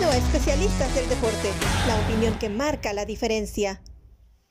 Bienvenido a Especialistas del Deporte, la opinión que marca la diferencia.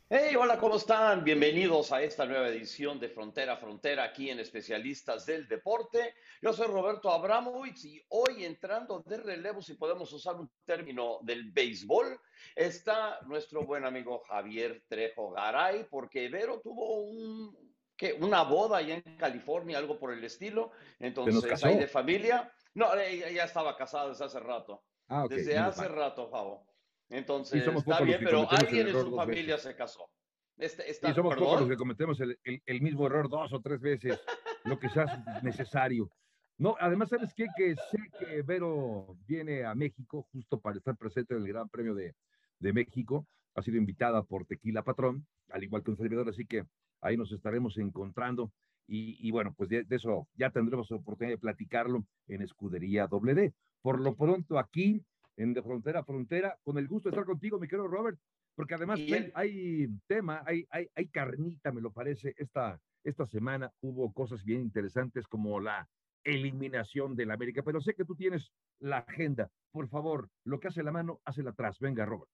Hey, hola, ¿cómo están? Bienvenidos a esta nueva edición de Frontera a Frontera aquí en Especialistas del Deporte. Yo soy Roberto Abramovich y hoy entrando de relevo, si podemos usar un término del béisbol, está nuestro buen amigo Javier Trejo Garay, porque Vero tuvo un, ¿qué? una boda allá en California, algo por el estilo. Entonces, hay de familia. No, ya estaba casada desde hace rato. Ah, desde hace rato, Javo. Entonces, está bien, pero alguien en su familia se casó. Este, y somos pocos los que cometemos el, el, mismo error dos o tres veces, lo que sea necesario. No, además, ¿sabes qué? Que sé que Vero viene a México justo para estar presente en el Gran Premio de, de México. Ha sido invitada por Tequila Patrón, al igual que un servidor, así que ahí nos estaremos encontrando. Y, y bueno, pues de, de, eso ya tendremos oportunidad de platicarlo en Escudería WD. Por lo pronto, aquí en De Frontera a Frontera. Con el gusto de estar contigo, mi querido Robert, porque además hay, tema, hay, hay, hay, carnita, me lo parece. Esta, esta semana hubo cosas bien interesantes como la eliminación del América, pero sé que tú tienes la agenda. Por favor, lo que hace la mano, hace la atrás. Venga, Robert.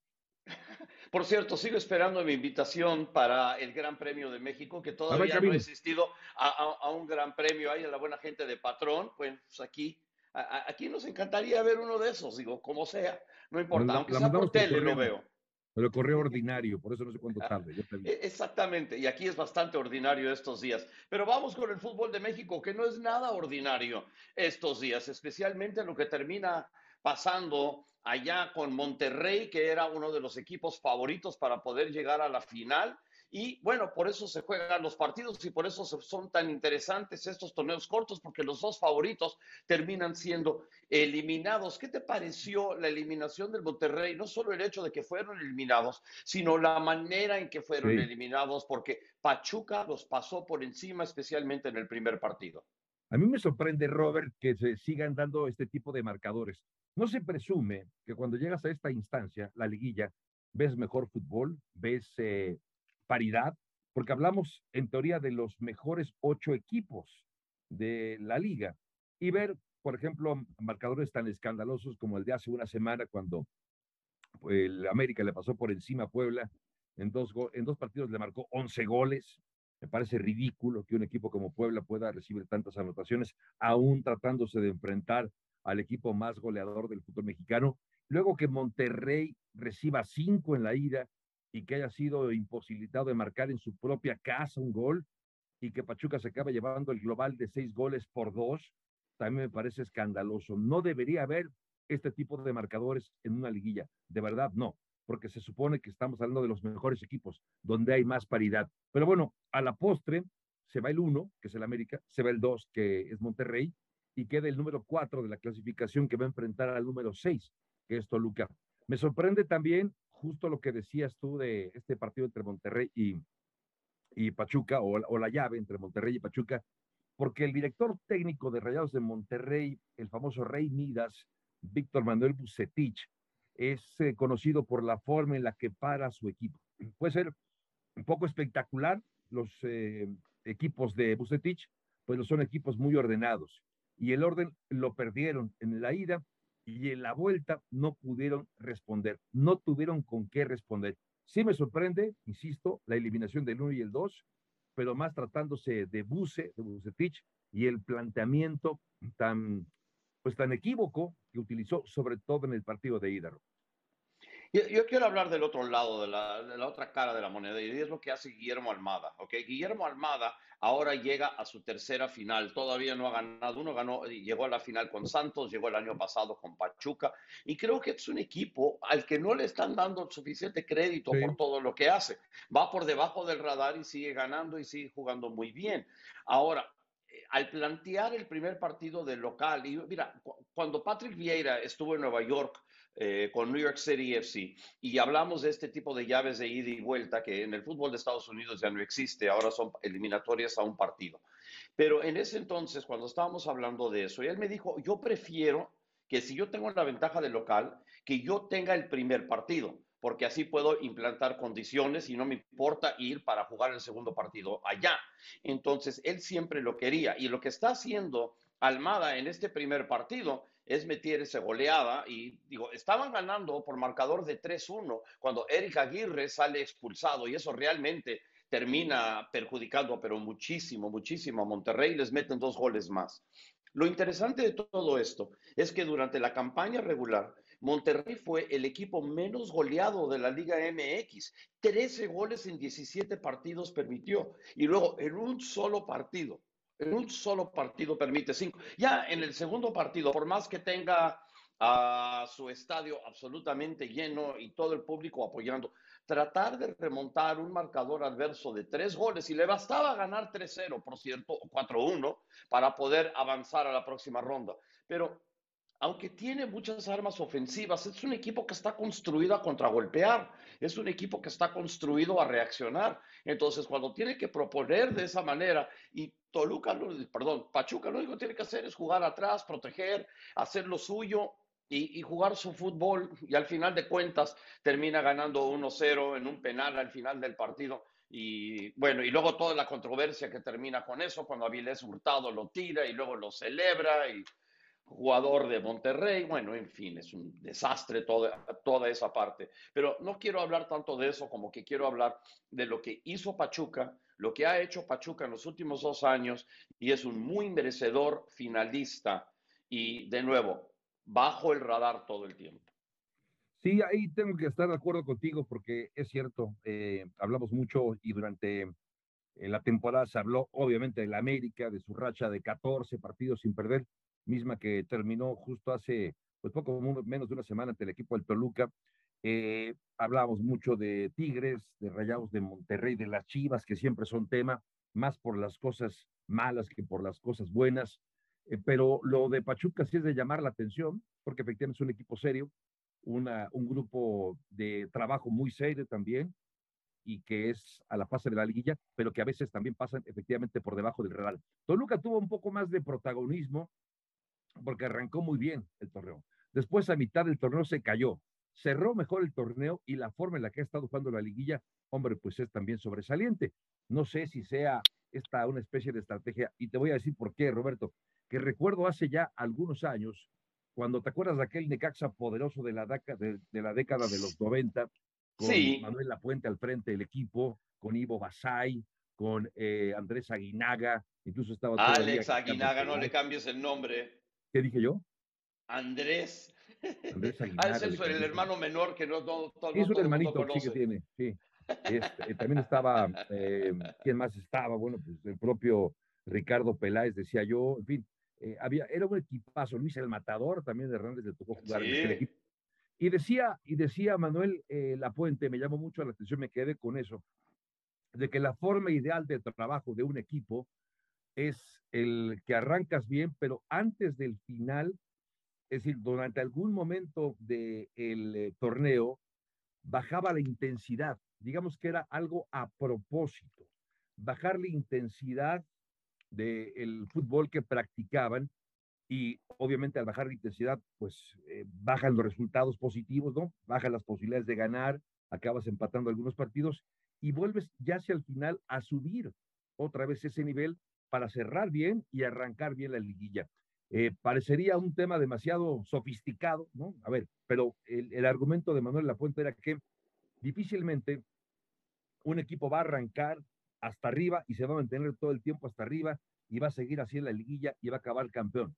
Por cierto, sigo esperando mi invitación para el Gran Premio de México, que todavía no ha existido a, a, un Gran Premio ahí a la buena gente de Patrón. Pues aquí Aquí nos encantaría ver uno de esos, digo, como sea, no importa, aunque sea por tele lo veo. Pero correo ordinario, por eso no sé cuánto ah, tarde. E, exactamente, y aquí es bastante ordinario estos días. Pero vamos con el fútbol de México, que no es nada ordinario estos días, especialmente lo que termina pasando allá con Monterrey, que era uno de los equipos favoritos para poder llegar a la final y bueno, por eso se juegan los partidos y por eso son tan interesantes estos torneos cortos, porque los dos favoritos terminan siendo eliminados. ¿Qué te pareció la eliminación del Monterrey? No solo el hecho de que fueron eliminados, sino la manera en que fueron eliminados, porque Pachuca los pasó por encima, especialmente en el primer partido. A mí me sorprende, Robert, que se sigan dando este tipo de marcadores. No se presume que cuando llegas a esta instancia, la liguilla, ves mejor fútbol, ves eh, paridad, porque hablamos en teoría de los mejores ocho equipos de la liga y ver, por ejemplo, marcadores tan escandalosos como el de hace una semana cuando el América le pasó por encima a Puebla, en dos, en dos partidos le marcó 11 goles. Me parece ridículo que un equipo como Puebla pueda recibir tantas anotaciones, aún tratándose de enfrentar al equipo más goleador del fútbol mexicano. Luego que Monterrey reciba cinco en la ida y que haya sido imposibilitado de marcar en su propia casa un gol y que Pachuca se acaba llevando el global de seis goles por dos, también me parece escandaloso. No debería haber este tipo de marcadores en una liguilla. De verdad, no, porque se supone que estamos hablando de los mejores equipos, donde hay más paridad. Pero bueno, a la postre se va el uno, que es el América, se va el dos, que es Monterrey, y queda el número cuatro de la clasificación que va a enfrentar al número seis, que es Toluca. Me sorprende también justo lo que decías tú de este partido entre Monterrey y, y Pachuca, o, la llave entre Monterrey y Pachuca, porque el director técnico de Rayados de Monterrey, el famoso Rey Midas, Víctor Manuel Bucetich, es eh, conocido por la forma en la que para su equipo. Puede ser un poco espectacular los eh, equipos de Bucetich, pues son equipos muy ordenados. Y el orden lo perdieron en la ida y en la vuelta no pudieron responder, no tuvieron con qué responder. Sí me sorprende, insisto, la eliminación del 1 y el 2, pero más tratándose de Buse, de Bucetich, y el planteamiento tan, pues tan equívoco que utilizó, sobre todo en el partido de Hídaro. Yo, quiero hablar del otro lado, de la, otra cara de la moneda, y es lo que hace Guillermo Almada. ¿okay? Guillermo Almada ahora llega a su tercera final, todavía no ha ganado, uno ganó, llegó a la final con Santos, llegó el año pasado con Pachuca, y creo que es un equipo al que no le están dando suficiente crédito por todo lo que hace. Va por debajo del radar y sigue ganando y sigue jugando muy bien. Ahora, eh, al plantear el primer partido del local, y mira, cuando Patrick Vieira estuvo en Nueva York, eh, con New York City FC y hablamos de este tipo de llaves de ida y vuelta que en el fútbol de Estados Unidos ya no existe, ahora son eliminatorias a un partido. Pero en ese entonces, cuando estábamos hablando de eso, él me dijo, yo prefiero que si yo tengo la ventaja del local, que yo tenga el primer partido, porque así puedo implantar condiciones y no me importa ir para jugar el segundo partido allá. Entonces, él siempre lo quería y lo que está haciendo Almada en este primer partido es meter esa goleada y digo, estaban ganando por marcador de 3-1 cuando Eric Aguirre sale expulsado y eso realmente termina perjudicando, pero muchísimo, muchísimo a Monterrey, les meten dos goles más. Lo interesante de todo esto es que durante la campaña regular, Monterrey fue el equipo menos goleado de la Liga MX. 13 goles en 17 partidos permitió. Y luego, en un solo partido, en un solo partido permite cinco. Ya en el segundo partido, por más que tenga a su estadio absolutamente lleno y todo el público apoyando, tratar de remontar un marcador adverso de tres goles y le bastaba ganar 3-0, por cierto, o 4-1 para poder avanzar a la próxima ronda. Pero aunque tiene muchas armas ofensivas, es un equipo que está construido a contragolpear, es un equipo que está construido a reaccionar. Entonces, cuando tiene que proponer de esa manera y Toluca, perdón, Pachuca lo único que tiene que hacer es jugar atrás, proteger, hacer lo suyo y, jugar su fútbol y al final de cuentas termina ganando 1-0 en un penal al final del partido. Y bueno, y luego toda la controversia que termina con eso, cuando Avilés Hurtado lo tira y luego lo celebra y jugador de Monterrey, bueno, en fin, es un desastre toda, toda esa parte. Pero no quiero hablar tanto de eso como que quiero hablar de lo que hizo Pachuca, lo que ha hecho Pachuca en los últimos dos años y es un muy merecedor finalista y de nuevo, bajo el radar todo el tiempo. Sí, ahí tengo que estar de acuerdo contigo porque es cierto, eh, hablamos mucho y durante eh, la temporada se habló obviamente de la América, de su racha de 14 partidos sin perder, misma que terminó justo hace pues poco menos de una semana ante el equipo del Toluca. Eh, hablábamos mucho de Tigres, de Rayados de Monterrey, de las Chivas, que siempre son tema, más por las cosas malas que por las cosas buenas. Eh, pero lo de Pachuca sí es de llamar la atención, porque efectivamente es un equipo serio, una, un grupo de trabajo muy serio también, y que es a la fase de la liguilla, pero que a veces también pasan efectivamente por debajo del Real. Toluca tuvo un poco más de protagonismo, porque arrancó muy bien el torneo. Después, a mitad del torneo, se cayó. Cerró mejor el torneo y la forma en la que ha estado jugando la liguilla, hombre, pues es también sobresaliente. No sé si sea esta una especie de estrategia, y te voy a decir por qué, Roberto, que recuerdo hace ya algunos años, cuando te acuerdas de aquel Necaxa poderoso de la, de, la década de los 90, con Manuel Lapuente al frente del equipo, con Ivo Basay, con eh, Andrés Aguinaga, incluso estaba... Alex Aguinaga, no le cambies el nombre. ¿Qué dije yo? Andrés. Andrés ah, es el, hermano menor que no, todo Es un hermanito, sí que tiene, sí. Este, también estaba, eh, ¿quién más estaba? Bueno, pues el propio Ricardo Peláez, decía yo, en fin, eh, había, era un equipazo, Luis el Matador, también de Hernández le tocó jugar en el equipo. Y decía, y decía Manuel eh, Lapuente, me llamó mucho la atención, me quedé con eso, de que la forma ideal de trabajo de un equipo es el que arrancas bien, pero antes del final, es decir, durante algún momento del eh, torneo, bajaba la intensidad. Digamos que era algo a propósito. Bajar la intensidad del fútbol que practicaban y obviamente al bajar la intensidad, pues eh, bajan los resultados positivos, ¿no? Bajan las posibilidades de ganar, acabas empatando algunos partidos y vuelves ya hacia el final a subir otra vez ese nivel para cerrar bien y arrancar bien la liguilla. Eh, parecería un tema demasiado sofisticado, ¿no? A ver, pero el, argumento de Manuel Lafuente era que difícilmente un equipo va a arrancar hasta arriba y se va a mantener todo el tiempo hasta arriba y va a seguir así en la liguilla y va a acabar campeón.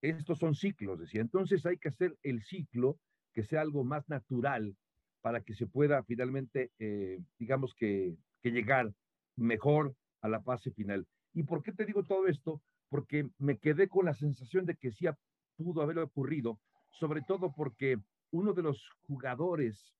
Estos son ciclos, decía. Entonces hay que hacer el ciclo que sea algo más natural para que se pueda finalmente, eh, digamos que llegar mejor a la fase final. ¿Y por qué te digo todo esto? Porque me quedé con la sensación de que sí pudo haber ocurrido, sobre todo porque uno de los jugadores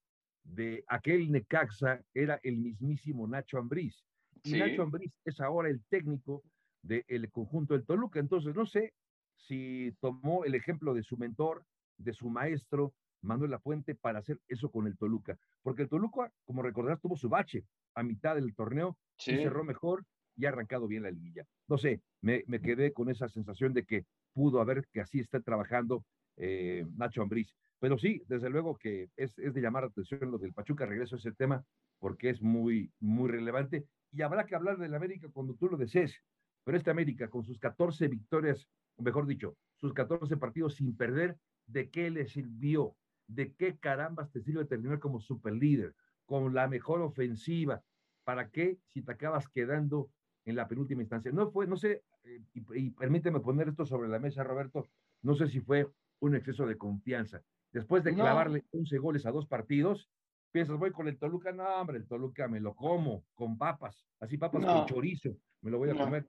de aquel Necaxa era el mismísimo Nacho Ambriz. Y Nacho Ambriz es ahora el técnico del conjunto del Toluca. Entonces, no sé si tomó el ejemplo de su mentor, de su maestro, Manuel Lafuente, para hacer eso con el Toluca. Porque el Toluca, como recordarás, tuvo su bache a mitad del torneo y cerró mejor y ha arrancado bien la liguilla. No sé, me, quedé con esa sensación de que pudo haber que así esté trabajando eh, Nacho Ambriz. Pero sí, desde luego que es, de llamar la atención lo del Pachuca, regreso a ese tema porque es muy, muy relevante y habrá que hablar del América cuando tú lo desees. Pero este América, con sus 14 victorias mejor dicho, sus 14 partidos sin perder, ¿de qué le sirvió? ¿De qué carambas te sirve terminar como superlíder, con la mejor ofensiva? ¿Para qué si te acabas quedando en la penúltima instancia? No fue, no sé, eh, y, permíteme poner esto sobre la mesa, Roberto, no sé si fue un exceso de confianza. Después de clavarle 11 goles a dos partidos, piensas, voy con el Toluca, no, hombre, el Toluca me lo como con papas, así papas con chorizo, me lo voy a comer.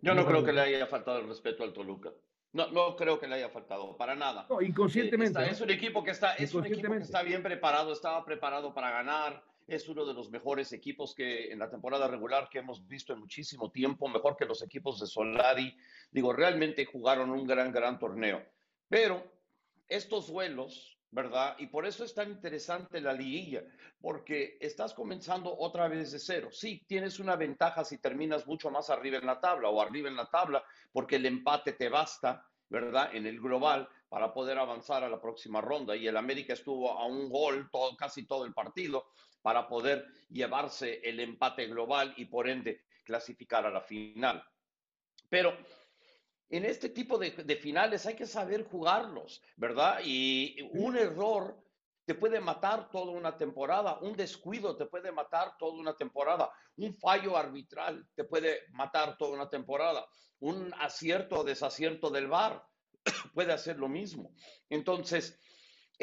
Yo no, creo que le haya faltado el respeto al Toluca. No, no creo que le haya faltado, para nada. No, inconscientemente. es un equipo que está, es un equipo que está bien preparado, estaba preparado para ganar. Es uno de los mejores equipos que en la temporada regular que hemos visto en muchísimo tiempo, mejor que los equipos de Solari. Digo, realmente jugaron un gran, gran torneo. Pero estos duelos, ¿verdad? Y por eso es tan interesante la liguilla, porque estás comenzando otra vez de cero. Sí, tienes una ventaja si terminas mucho más arriba en la tabla o arriba en la tabla, porque el empate te basta, ¿verdad? En el global para poder avanzar a la próxima ronda. Y el América estuvo a un gol todo, casi todo el partido para poder llevarse el empate global y por ende clasificar a la final. Pero en este tipo de, finales hay que saber jugarlos, ¿verdad? Y un error te puede matar toda una temporada, un descuido te puede matar toda una temporada, un fallo arbitral te puede matar toda una temporada, un acierto o desacierto del VAR puede hacer lo mismo. Entonces,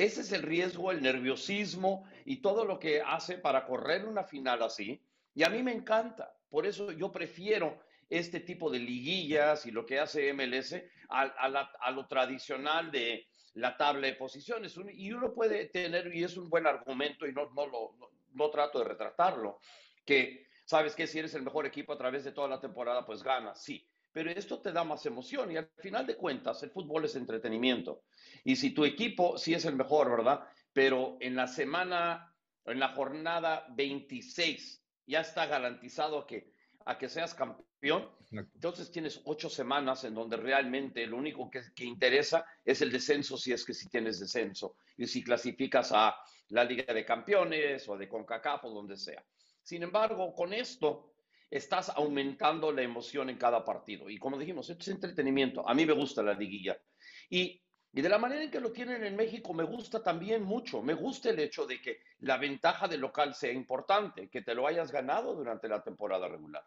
ese es el riesgo, el nerviosismo y todo lo que hace para correr una final así. Y a mí me encanta, por eso yo prefiero este tipo de liguillas y lo que hace MLS a, lo tradicional de la tabla de posiciones. Y uno puede tener, y es un buen argumento, y no, lo, no, trato de retratarlo, que sabes que si eres el mejor equipo a través de toda la temporada, pues ganas, sí. Pero esto te da más emoción y al final de cuentas el fútbol es entretenimiento. Y si tu equipo sí es el mejor, ¿verdad? Pero en la semana, en la jornada 26, ya está garantizado que a que seas campeón. Entonces tienes ocho semanas en donde realmente lo único que, que, interesa es el descenso si es que si tienes descenso y si clasificas a la Liga de Campeones o de CONCACAF o donde sea. Sin embargo, con esto estás aumentando la emoción en cada partido. Y como dijimos, esto es entretenimiento. A mí me gusta la liguilla. Y y de la manera en que lo tienen en México me gusta también mucho. Me gusta el hecho de que la ventaja del local sea importante, que te lo hayas ganado durante la temporada regular.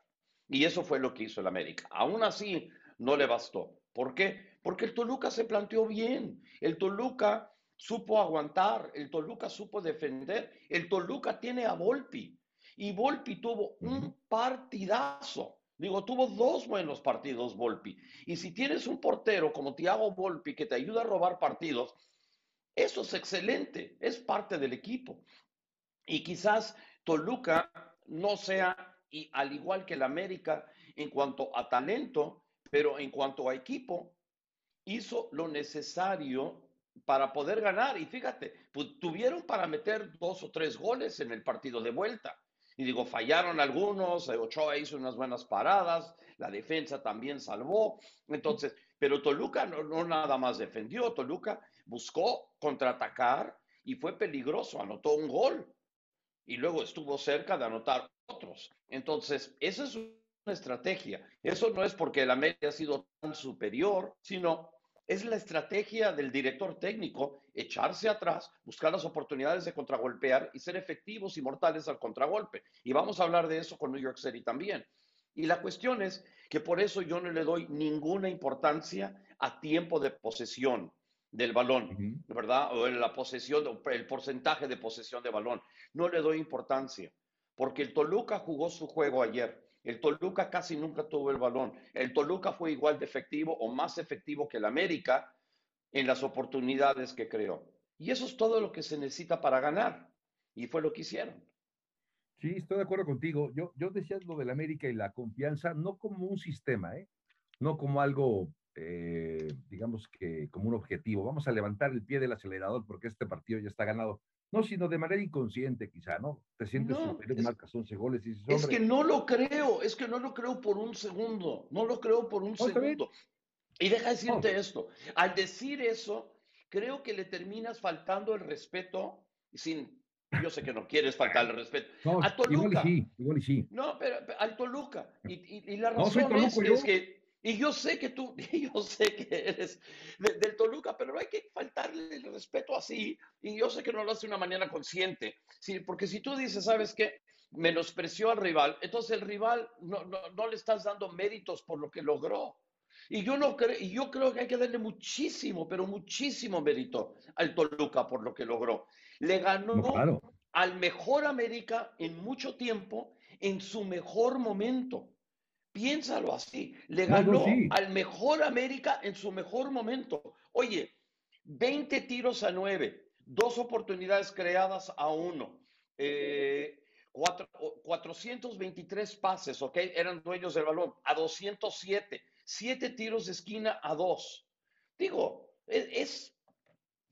Y eso fue lo que hizo el América. Aún así, no le bastó. ¿Por qué? Porque el Toluca se planteó bien. El Toluca supo aguantar. El Toluca supo defender. El Toluca tiene a Volpi. Y Volpi tuvo un partidazo. Digo, tuvo dos buenos partidos Volpi. Y si tienes un portero como Thiago Volpi que te ayuda a robar partidos, eso es excelente, es parte del equipo. Y quizás Toluca no sea, y al igual que el América, en cuanto a talento, pero en cuanto a equipo, hizo lo necesario para poder ganar. Y fíjate, pues, tuvieron para meter dos o tres goles en el partido de vuelta. Y digo, fallaron algunos, eh, Ochoa hizo unas buenas paradas, la defensa también salvó. Entonces, pero Toluca no, no nada más defendió, Toluca buscó contraatacar y fue peligroso, anotó un gol y luego estuvo cerca de anotar otros. Entonces, esa es una estrategia. Eso no es porque el América ha sido tan superior, sino es la estrategia del director técnico echarse atrás, buscar las oportunidades de contragolpear y ser efectivos y mortales al contragolpe. Y vamos a hablar de eso con New York City también. Y la cuestión es que por eso yo no le doy ninguna importancia a tiempo de posesión del balón, ¿verdad? O en la posesión, el porcentaje de posesión de balón. No le doy importancia, porque el Toluca jugó su juego ayer el Toluca casi nunca tuvo el balón. El Toluca fue igual de efectivo o más efectivo que el América en las oportunidades que creó. Y eso es todo lo que se necesita para ganar. Y fue lo que hicieron. Sí, estoy de acuerdo contigo. Yo, yo decía lo del América y la confianza, no como un sistema, ¿eh? no como algo, eh, digamos que como un objetivo. Vamos a levantar el pie del acelerador porque este partido ya está ganado. No, sino de manera inconsciente, quizá, ¿no? Te sientes no, superior, es, marcas 11 goles y dices, Es que no lo creo, es que no lo creo por un segundo, no lo creo por un segundo. Y deja decirte esto, al decir eso, creo que le terminas faltando el respeto, sin, yo sé que no quieres faltar el respeto, a Toluca. Igual y sí, igual y sí. No, pero, al Toluca. Y, y, la razón es, es, que Y yo sé que tú, yo sé que eres del Toluca, pero no hay que faltarle el respeto así. Y yo sé que no lo hace de una manera consciente. Sí, porque si tú dices, ¿sabes qué? Menospreció al rival, entonces el rival no, no, no le estás dando méritos por lo que logró. Y yo, no creo, y yo creo que hay que darle muchísimo, pero muchísimo mérito al Toluca por lo que logró. Le ganó al mejor América en mucho tiempo, en su mejor momento. Piénsalo así. Le ganó al mejor América en su mejor momento. Oye, 20 tiros a 9, dos oportunidades creadas a uno, eh, 423 pases, ¿ok? Eran dueños del balón, a 207, siete tiros de esquina a dos. Digo, es, es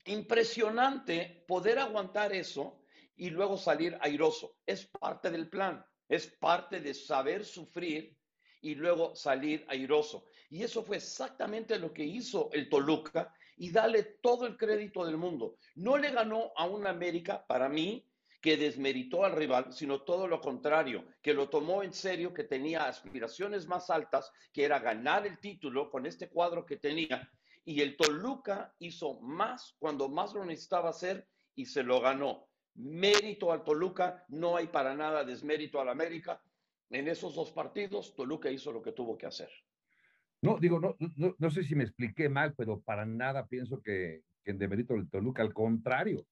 impresionante poder aguantar eso y luego salir airoso. Es parte del plan, es parte de saber sufrir y luego salir airoso. Y eso fue exactamente lo que hizo el Toluca y dale todo el crédito del mundo. No le ganó a un América, para mí, que desmeritó al rival, sino todo lo contrario, que lo tomó en serio, que tenía aspiraciones más altas, que era ganar el título con este cuadro que tenía. Y el Toluca hizo más cuando más lo necesitaba hacer y se lo ganó. Mérito al Toluca, no hay para nada desmérito al América. En esos dos partidos, Toluca hizo lo que tuvo que hacer. No, digo, no, no, no sé si me expliqué mal, pero para nada pienso que, que en demérito del Toluca, al contrario,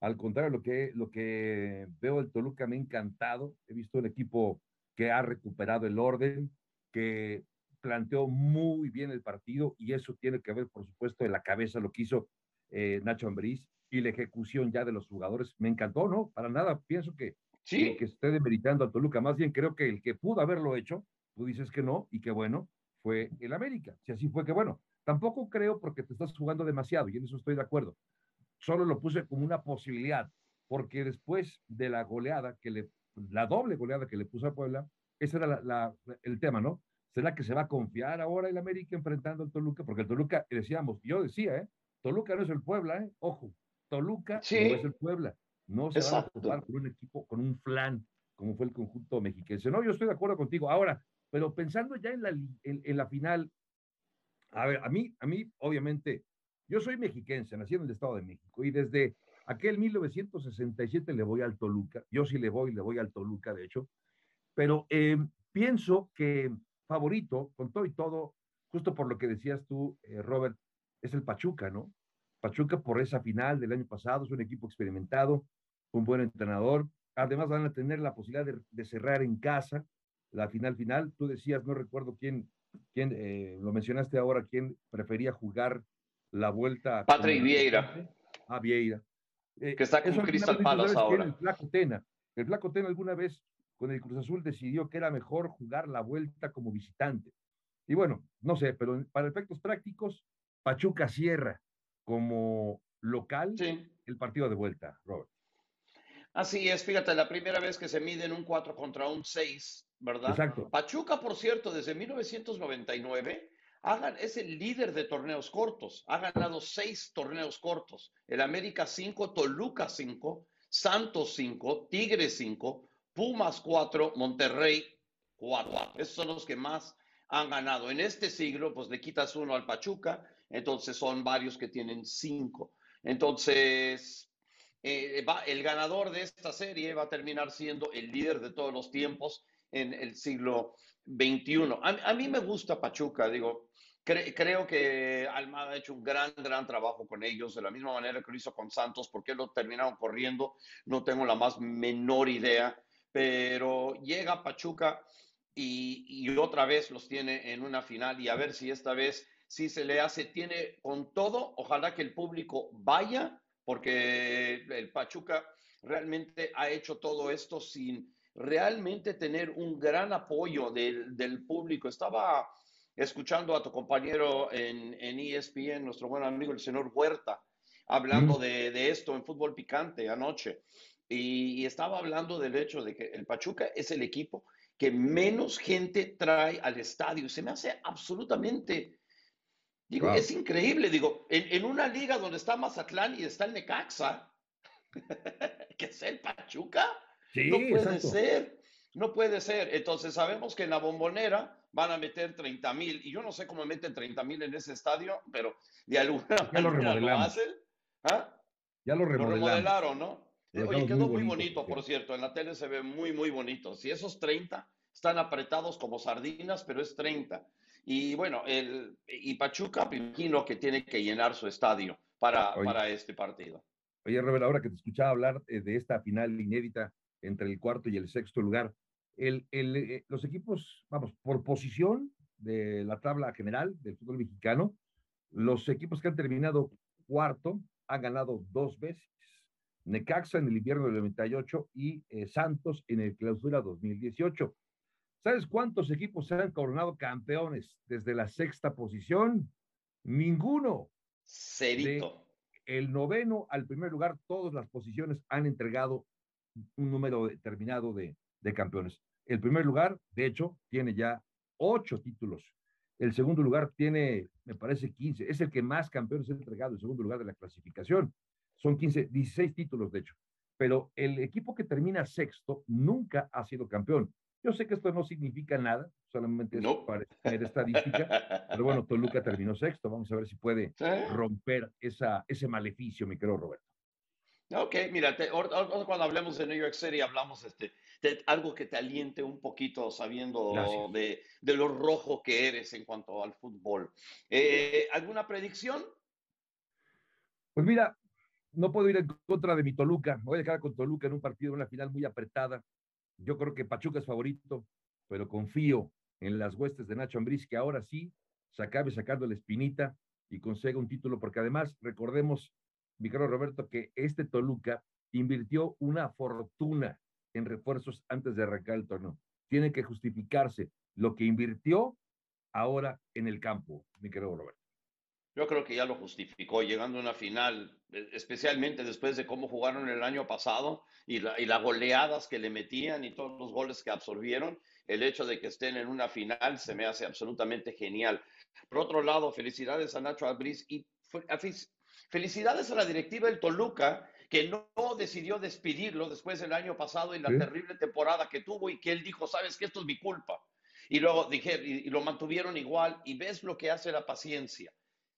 al contrario, lo que, lo que veo del Toluca me ha encantado. He visto un equipo que ha recuperado el orden, que planteó muy bien el partido y eso tiene que ver, por supuesto, en la cabeza lo que hizo eh, Nacho Ambriz y la ejecución ya de los jugadores. Me encantó, ¿no? Para nada pienso que, ¿Sí? que esté demeritando al Toluca. Más bien creo que el que pudo haberlo hecho, tú dices que no y que bueno, fue el América. Si así fue que bueno. Tampoco creo porque te estás jugando demasiado y en eso estoy de acuerdo solo lo puse como una posibilidad, porque después de la goleada que le, la doble goleada que le puso a Puebla, ese era la, el tema, ¿no? ¿Será que se va a confiar ahora el América enfrentando al Toluca? Porque el Toluca, decíamos, yo decía, ¿eh? Toluca no es el Puebla, ¿eh? Ojo, Toluca no es el Puebla. No se va a jugar con un equipo, con un flan, como fue el conjunto mexiquense. No, yo estoy de acuerdo contigo. Ahora, pero pensando ya en la, en la final, a ver, a mí, a mí, obviamente, yo soy mexiquense, nací en el Estado de México y desde aquel 1967 le voy al Toluca. Yo sí le voy, le voy al Toluca, de hecho. Pero eh, pienso que favorito, con todo y todo, justo por lo que decías tú, eh, Robert, es el Pachuca, ¿no? Pachuca por esa final del año pasado, es un equipo experimentado, un buen entrenador. Además van a tener la posibilidad de, cerrar en casa la final final. Tú decías, no recuerdo quién, quién eh, lo mencionaste ahora, quién prefería jugar la vuelta. Patrick Vieira. Ah, Vieira. Eh, que está con Crystal Palace ahora. El Flaco Tena. El Flaco Tena alguna vez con el Cruz Azul decidió que era mejor jugar la vuelta como visitante. Y bueno, no sé, pero para efectos prácticos, Pachuca cierra como local el partido de vuelta, Robert. Así es, fíjate, la primera vez que se miden un 4 contra un 6, ¿verdad? Exacto. Pachuca, por cierto, desde 1999 es el líder de torneos cortos. Ha ganado seis torneos cortos. El América 5, Toluca 5, Santos 5, Tigres 5, Pumas 4, Monterrey 4. Esos son los que más han ganado. En este siglo, pues le quitas uno al Pachuca, entonces son varios que tienen cinco. Entonces, eh, el ganador de esta serie va a terminar siendo el líder de todos los tiempos en el siglo XXI. A, mí me gusta Pachuca, digo, creo que Almada ha hecho un gran, gran trabajo con ellos, de la misma manera que lo hizo con Santos. ¿Por qué lo terminaron corriendo? No tengo la más menor idea, pero llega Pachuca y, y otra vez los tiene en una final y a ver si esta vez sí se le hace, tiene con todo, ojalá que el público vaya, porque el Pachuca realmente ha hecho todo esto sin realmente tener un gran apoyo del, del público. Estaba escuchando a tu compañero en, en ESPN, nuestro buen amigo el señor Huerta, hablando de, de, esto en fútbol picante anoche. Y, estaba hablando del hecho de que el Pachuca es el equipo que menos gente trae al estadio. Se me hace absolutamente, digo, es increíble, digo, en, en, una liga donde está Mazatlán y está el Necaxa, que es el Pachuca, no puede ser. No puede ser. Entonces sabemos que en la bombonera van a meter 30 mil y yo no sé cómo meten 30 mil en ese estadio, pero de alguna ya manera lo, hacen. ¿Ah? Ya lo, lo remodelaron, ¿no? Oye, quedó muy bonito, por cierto. En la tele se ve muy, muy bonito. Si esos 30 están apretados como sardinas, pero es 30. Y bueno, el, y Pachuca, imagino que tiene que llenar su estadio para, para este partido. Oye, Robert, ahora que te escuchaba hablar eh, de esta final inédita entre el cuarto y el sexto lugar, el, el, eh, los equipos, vamos, por posición de la tabla general del fútbol mexicano, los equipos que han terminado cuarto han ganado dos veces. Necaxa en el invierno del 98 y eh, Santos en el clausura 2018. ¿Sabes cuántos equipos se han coronado campeones desde la sexta posición? Ninguno. Cerito. el noveno al primer lugar, todas las posiciones han entregado un número determinado de, de campeones. El primer lugar, de hecho, tiene ya ocho títulos. El segundo lugar tiene, me parece, 15. Es el que más campeones ha entregado, el segundo lugar de la clasificación. Son 15, 16 títulos, de hecho. Pero el equipo que termina sexto nunca ha sido campeón. Yo sé que esto no significa nada, solamente es para tener estadística, pero bueno, Toluca terminó sexto. Vamos a ver si puede romper esa, ese maleficio, mi querido Roberto. Ok, mira, cuando hablemos de New York City, hablamos este, de algo que te aliente un poquito sabiendo de, de, lo rojo que eres en cuanto al fútbol. Eh, ¿Alguna predicción? Pues mira, no puedo ir en contra de mi Toluca. Voy a dejar con Toluca en un partido, en una final muy apretada. Yo creo que Pachuca es favorito, pero confío en las huestes de Nacho Ambriz, que ahora sí se acabe sacando la espinita y consiga un título, porque además, recordemos mi caro Roberto, que este Toluca invirtió una fortuna en refuerzos antes de arrancar el torneo. Tiene que justificarse lo que invirtió ahora en el campo, mi querido Roberto. Yo creo que ya lo justificó, llegando a una final, e, especialmente después de cómo jugaron el año pasado y, y las goleadas que le metían y todos los goles que absorbieron, el hecho de que estén en una final se me hace absolutamente genial. Por otro lado, felicidades a Nacho Albriz y Felicidades a la directiva del Toluca, que no decidió despedirlo después del año pasado y la terrible temporada que tuvo y que él dijo, sabes que esto es mi culpa. Y luego dije, y, lo mantuvieron igual y ves lo que hace la paciencia.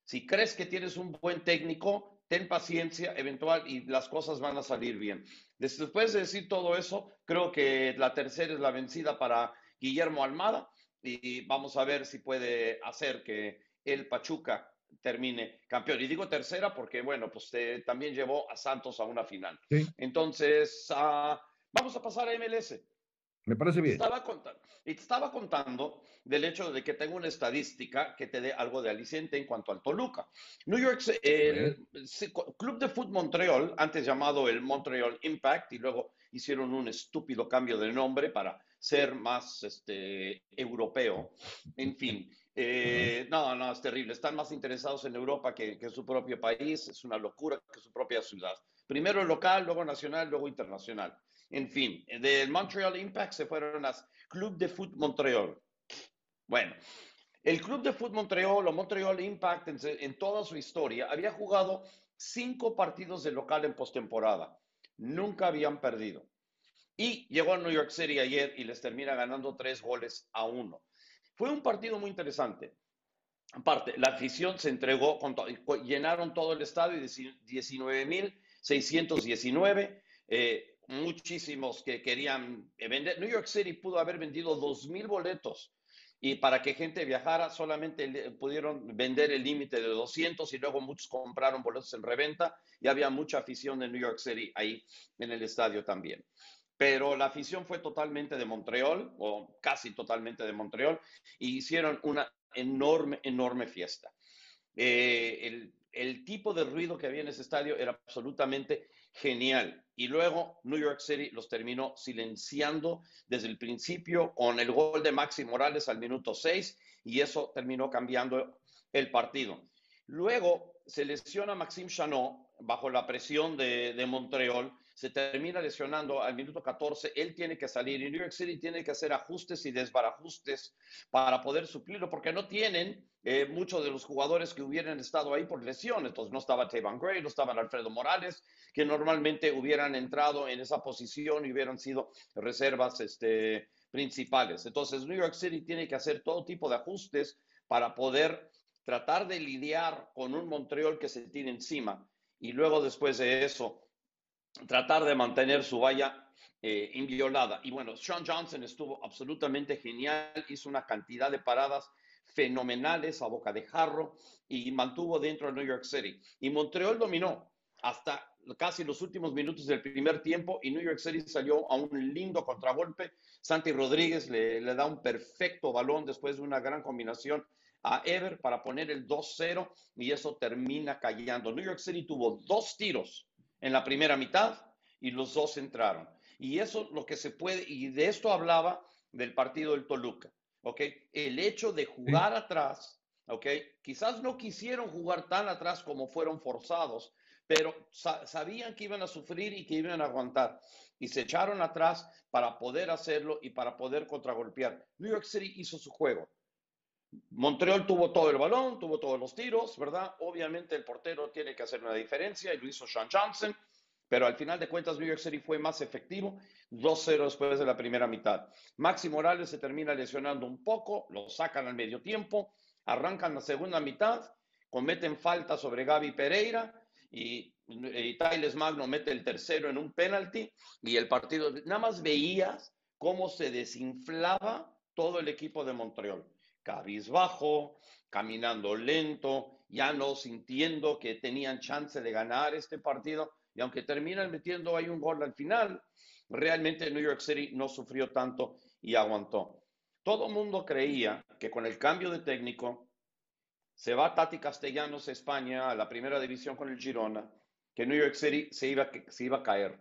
Si crees que tienes un buen técnico, ten paciencia eventual y las cosas van a salir bien. Después de decir todo eso, creo que la tercera es la vencida para Guillermo Almada y vamos a ver si puede hacer que el Pachuca termine campeón. Y digo tercera porque, bueno, pues eh, también llevó a Santos a una final. Entonces, uh, vamos a pasar a MLS. Me parece bien. Estaba contando, estaba contando del hecho de que tengo una estadística que te dé algo de aliciente en cuanto al Toluca. New York, el, Club de Fútbol Montreal, antes llamado el Montreal Impact, y luego hicieron un estúpido cambio de nombre para ser más este, europeo. En fin, eh, no, no, es terrible. Están más interesados en Europa que, en su propio país. Es una locura que su propia ciudad. Primero local, luego nacional, luego internacional. En fin, del Montreal Impact se fueron a Club de Foot Montreal. Bueno, el Club de Foot Montreal o Montreal Impact en, en toda su historia había jugado cinco partidos de local en postemporada. Nunca habían perdido. Y llegó a New York City ayer y les termina ganando tres goles a uno. Fue un partido muy interesante. Aparte, la afición se entregó, llenaron todo el estadio, 19.619, eh, muchísimos que querían vender. New York City pudo haber vendido 2.000 boletos y para que gente viajara solamente pudieron vender el límite de 200 y luego muchos compraron boletos en reventa y había mucha afición de New York City ahí en el estadio también pero la afición fue totalmente de Montreal, o casi totalmente de Montreal, y hicieron una enorme, enorme fiesta. Eh, el, tipo de ruido que había en ese estadio era absolutamente genial. Y luego New York City los terminó silenciando desde el principio con el gol de Maxi Morales al minuto 6 y eso terminó cambiando el partido. Luego se lesiona Maxime Chanot bajo la presión de, de Montreal se termina lesionando al minuto 14, él tiene que salir y New York City tiene que hacer ajustes y desbarajustes para poder suplirlo, porque no tienen eh, muchos de los jugadores que hubieran estado ahí por lesión. Entonces no estaba Tavon Gray, no estaba Alfredo Morales, que normalmente hubieran entrado en esa posición y hubieran sido reservas este, principales. Entonces New York City tiene que hacer todo tipo de ajustes para poder tratar de lidiar con un Montreal que se tiene encima y luego después de eso tratar de mantener su valla eh, inviolada. Y bueno, Sean Johnson estuvo absolutamente genial, hizo una cantidad de paradas fenomenales a boca de jarro y mantuvo dentro de New York City. Y Montreal dominó hasta casi los últimos minutos del primer tiempo y New York City salió a un lindo contragolpe. Santi Rodríguez le, le da un perfecto balón después de una gran combinación a Ever para poner el 2-0 y eso termina callando. New York City tuvo dos tiros en la primera mitad y los dos entraron. Y eso lo que se puede, y de esto hablaba del partido del Toluca, ¿ok? El hecho de jugar atrás, ¿ok? Quizás no quisieron jugar tan atrás como fueron forzados, pero sabían que iban a sufrir y que iban a aguantar. Y se echaron atrás para poder hacerlo y para poder contragolpear. New York City hizo su juego. Montreal tuvo todo el balón, tuvo todos los tiros, ¿verdad? Obviamente el portero tiene que hacer una diferencia y lo hizo Sean Johnson, pero al final de cuentas New York City fue más efectivo, 2-0 después de la primera mitad. Maxi Morales se termina lesionando un poco, lo sacan al medio tiempo, arrancan la segunda mitad, cometen falta sobre Gaby Pereira y, y Magno mete el tercero en un penalti y el partido, nada más veías cómo se desinflaba todo el equipo de Montreal cabizbajo, caminando lento, ya no sintiendo que tenían chance de ganar este partido. Y aunque terminan metiendo ahí un gol al final, realmente New York City no sufrió tanto y aguantó. Todo mundo creía que con el cambio de técnico se va Tati Castellanos a España a la primera división con el Girona, que New York City se iba, se iba a caer.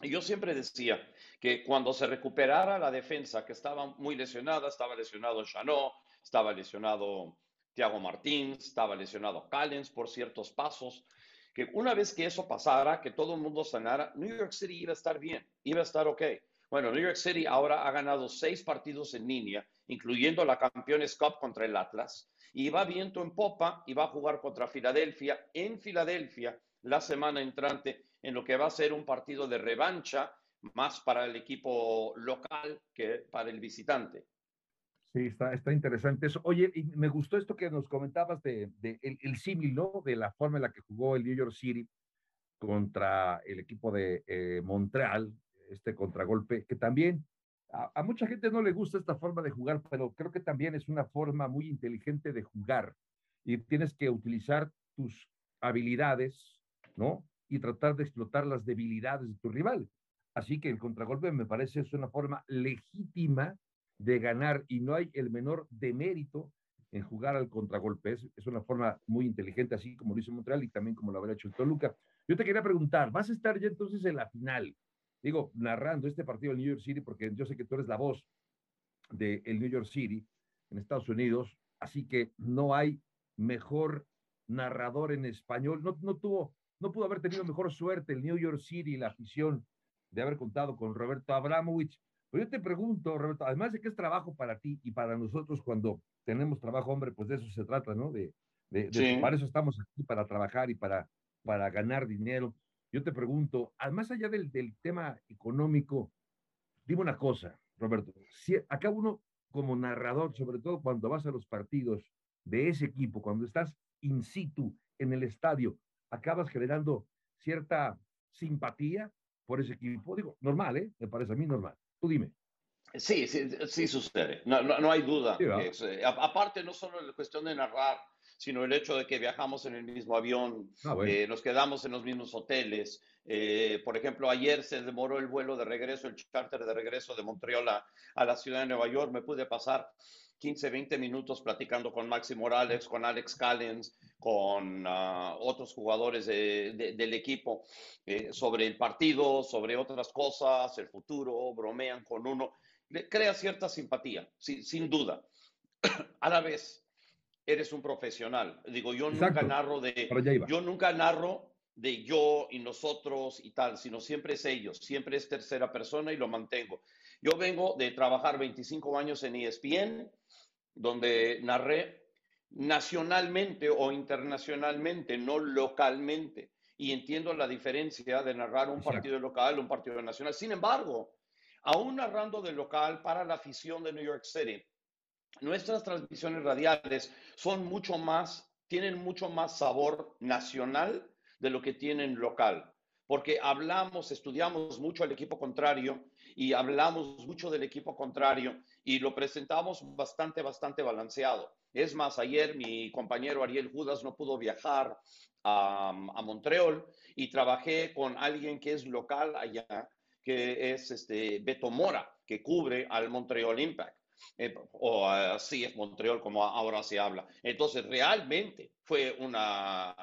Y yo siempre decía que cuando se recuperara la defensa, que estaba muy lesionada, estaba lesionado Chanot, estaba lesionado Thiago Martín, estaba lesionado Callens por ciertos pasos, que una vez que eso pasara, que todo el mundo sanara, New York City iba a estar bien, iba a estar ok. Bueno, New York City ahora ha ganado seis partidos en línea, incluyendo la Campeones Cup contra el Atlas, y va viento en popa y va a jugar contra Filadelfia en Filadelfia la semana entrante en lo que va a ser un partido de revancha más para el equipo local que para el visitante. Sí, está, está interesante eso. Oye, y me gustó esto que nos comentabas de, el, el símil, ¿no? De la forma en la que jugó el New York City contra el equipo de eh, Montreal, este contragolpe, que también a, a, mucha gente no le gusta esta forma de jugar, pero creo que también es una forma muy inteligente de jugar y tienes que utilizar tus habilidades, ¿no? Y tratar de explotar las debilidades de tu rival. Así que el contragolpe me parece es una forma legítima de ganar y no hay el menor demérito en jugar al contragolpe. Es, es, una forma muy inteligente, así como lo hizo Montreal y también como lo habrá hecho el Toluca. Yo te quería preguntar, ¿vas a estar ya entonces en la final? Digo, narrando este partido del New York City, porque yo sé que tú eres la voz del de New York City en Estados Unidos, así que no hay mejor narrador en español. No, no tuvo no pudo haber tenido mejor suerte el New York City y la afición de haber contado con Roberto Abramovich. Pero yo te pregunto, Roberto, además de que es trabajo para ti y para nosotros cuando tenemos trabajo, hombre, pues de eso se trata, ¿no? De, de, de sí. para eso estamos aquí, para trabajar y para, para ganar dinero. Yo te pregunto, además allá del, del tema económico, dime una cosa, Roberto, si acá uno como narrador, sobre todo cuando vas a los partidos de ese equipo, cuando estás in situ en el estadio, acabas generando cierta simpatía por ese equipo. Digo, normal, ¿eh? Me parece a mí normal. Tú dime. Sí, sí, sí sucede. No, no, no hay duda. Sí, es, eh, aparte, no solo la cuestión de narrar, sino el hecho de que viajamos en el mismo avión, ah, bueno. eh, nos quedamos en los mismos hoteles. Eh, por ejemplo, ayer se demoró el vuelo de regreso, el charter de regreso de Montreal a, a la ciudad de Nueva York. Me pude pasar 15, 20 minutos platicando con Maxi Morales, con Alex Callens, con uh, otros jugadores de, de, del equipo eh, sobre el partido, sobre otras cosas, el futuro, bromean con uno, le crea cierta simpatía, sin, sin duda. A la vez, eres un profesional. Digo, yo Exacto. nunca narro de, yo nunca narro de yo y nosotros y tal, sino siempre es ellos, siempre es tercera persona y lo mantengo. Yo vengo de trabajar 25 años en ESPN, donde narré nacionalmente o internacionalmente, no localmente. Y entiendo la diferencia de narrar un partido local, un partido nacional. Sin embargo, aún narrando de local para la afición de New York City, nuestras transmisiones radiales son mucho más, tienen mucho más sabor nacional de lo que tienen local, porque hablamos, estudiamos mucho al equipo contrario y hablamos mucho del equipo contrario y lo presentamos bastante, bastante balanceado. Es más, ayer mi compañero Ariel Judas no pudo viajar a, a Montreal y trabajé con alguien que es local allá, que es este Beto Mora, que cubre al Montreal Impact. Eh, o así es Montreal como ahora se habla. Entonces, realmente fue una,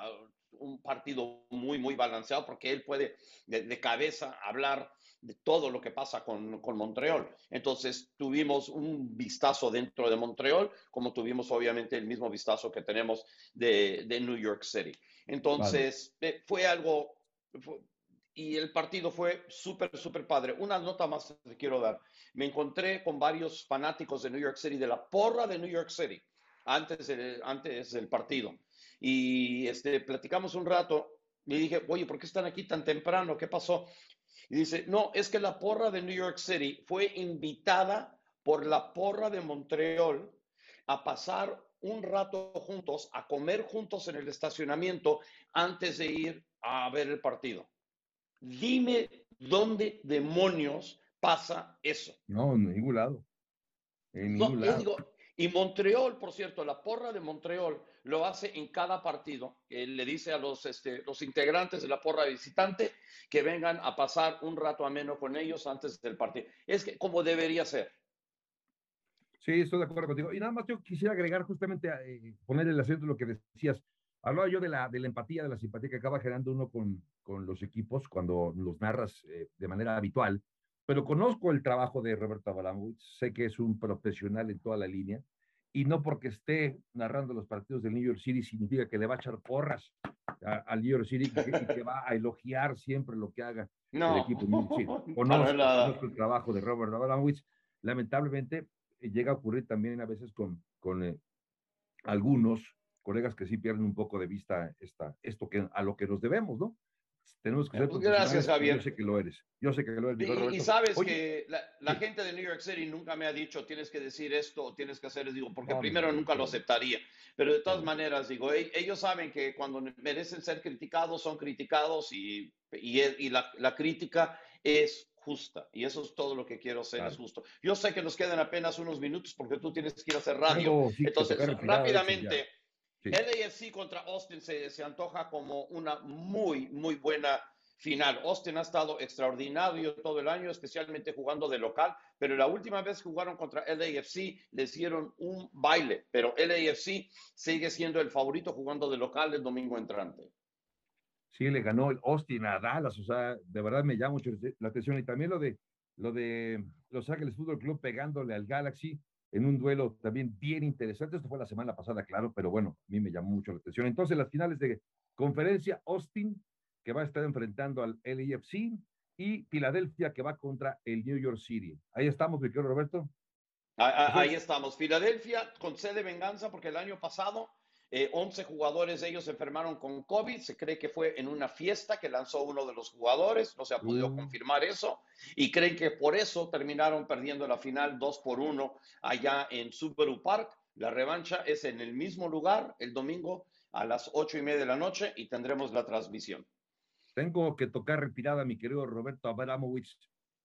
un partido muy, muy balanceado porque él puede de, cabeza hablar de todo lo que pasa con, con, Montreal. Entonces tuvimos un vistazo dentro de Montreal, como tuvimos obviamente el mismo vistazo que tenemos de, de New York City. Entonces eh, fue algo, y el partido fue súper, súper padre. Una nota más que quiero dar. Me encontré con varios fanáticos de New York City, de la porra de New York City, antes, antes del partido y este, platicamos un rato y dije, oye, ¿por qué están aquí tan temprano? ¿Qué pasó? Y dice, no, es que la porra de New York City fue invitada por la porra de Montreal a pasar un rato juntos, a comer juntos en el estacionamiento antes de ir a ver el partido. Dime dónde demonios pasa eso. No, en ningún lado. En ningún lado. Y Montreal, por cierto, la porra de Montreal lo hace en cada partido. Él le dice a los, este, los integrantes de la porra visitante que vengan a pasar un rato ameno con ellos antes del partido. Es que como debería ser. Sí, estoy de acuerdo contigo. Y nada más yo quisiera agregar justamente, eh, poner el acento en lo que decías. Hablaba yo de la, de la empatía, de la simpatía que acaba generando uno con, con los equipos cuando los narras eh, de manera habitual, pero conozco el trabajo de Roberto Abramovich, sé que es un profesional en toda la línea, y no porque esté narrando los partidos del New York City significa que le va a echar porras al New York City y que, va a elogiar siempre lo que haga el equipo New York City. Conozco, el trabajo de Robert Abramovich. Lamentablemente eh, llega a ocurrir también a veces con, con eh, algunos colegas que sí pierden un poco de vista esta, esto que, a lo que nos debemos, ¿no? Tenemos que ser pues Gracias, Javier. Yo sé que lo eres. Yo sé que lo eres. Y, y sabes que la, gente de New York City nunca me ha dicho tienes que decir esto o tienes que hacer, digo, porque primero nunca lo aceptaría. Pero de todas maneras, digo, ellos saben que cuando merecen ser criticados, son criticados y, y, la, la, crítica es justa. Y eso es todo lo que quiero hacer, es justo. Yo sé que nos quedan apenas unos minutos porque tú tienes que ir a hacer radio. Entonces, rápidamente. LAFC contra Austin se, se, antoja como una muy, muy buena final. Austin ha estado extraordinario todo el año, especialmente jugando de local, pero la última vez que jugaron contra LAFC les dieron un baile, pero LAFC sigue siendo el favorito jugando de local el domingo entrante. Sí, le ganó el Austin a Dallas, o sea, de verdad me llama mucho la atención y también lo de lo de Los Ángeles Fútbol Club pegándole al Galaxy, en un duelo también bien interesante. Esto fue la semana pasada, claro, pero bueno, a mí me llamó mucho la atención. Entonces, las finales de conferencia, Austin, que va a estar enfrentando al LAFC, y Filadelfia, que va contra el New York City. Ahí estamos, mi querido Roberto. Ahí, estamos. Filadelfia con sede venganza, porque el año pasado 11 eh, jugadores de ellos se enfermaron con COVID. Se cree que fue en una fiesta que lanzó uno de los jugadores. No se ha podido mm. confirmar eso. Y creen que por eso terminaron perdiendo la final 2 por 1 allá en Subaru Park. La revancha es en el mismo lugar el domingo a las 8 y media de la noche y tendremos la transmisión. Tengo que tocar retirada, mi querido Roberto Abramovich,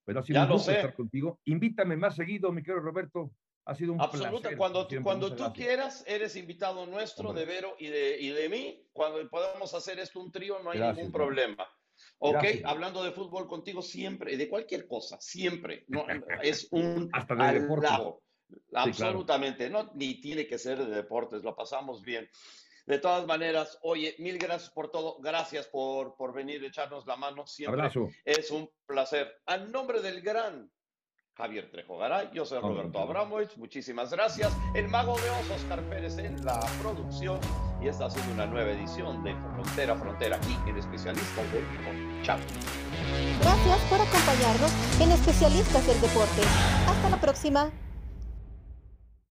pero ha sido un gusto estar contigo. Invítame más seguido, mi querido Roberto. Ha sido un Absoluta. placer. Cuando, cuando tú quieras, eres invitado nuestro, de Vero y de, y de mí. Cuando podamos hacer esto un trío, no hay ningún problema. Ok, hablando de fútbol contigo siempre, de cualquier cosa, siempre. No, es un Hasta de deporte. Absolutamente, no, ni tiene que ser de deportes, lo pasamos bien. De todas maneras, oye, mil gracias por todo, gracias por, por venir a echarnos la mano. Siempre Abrazo. es un placer. A nombre del gran Javier Trejo Garay, yo soy Roberto Abramovich, muchísimas gracias. El mago de osos, Oscar Pérez en la producción y esta ha sido una nueva edición de Frontera a Frontera aquí en Especialistas del Deporte. Chao. Gracias por acompañarnos en Especialistas del Deporte. Hasta la próxima.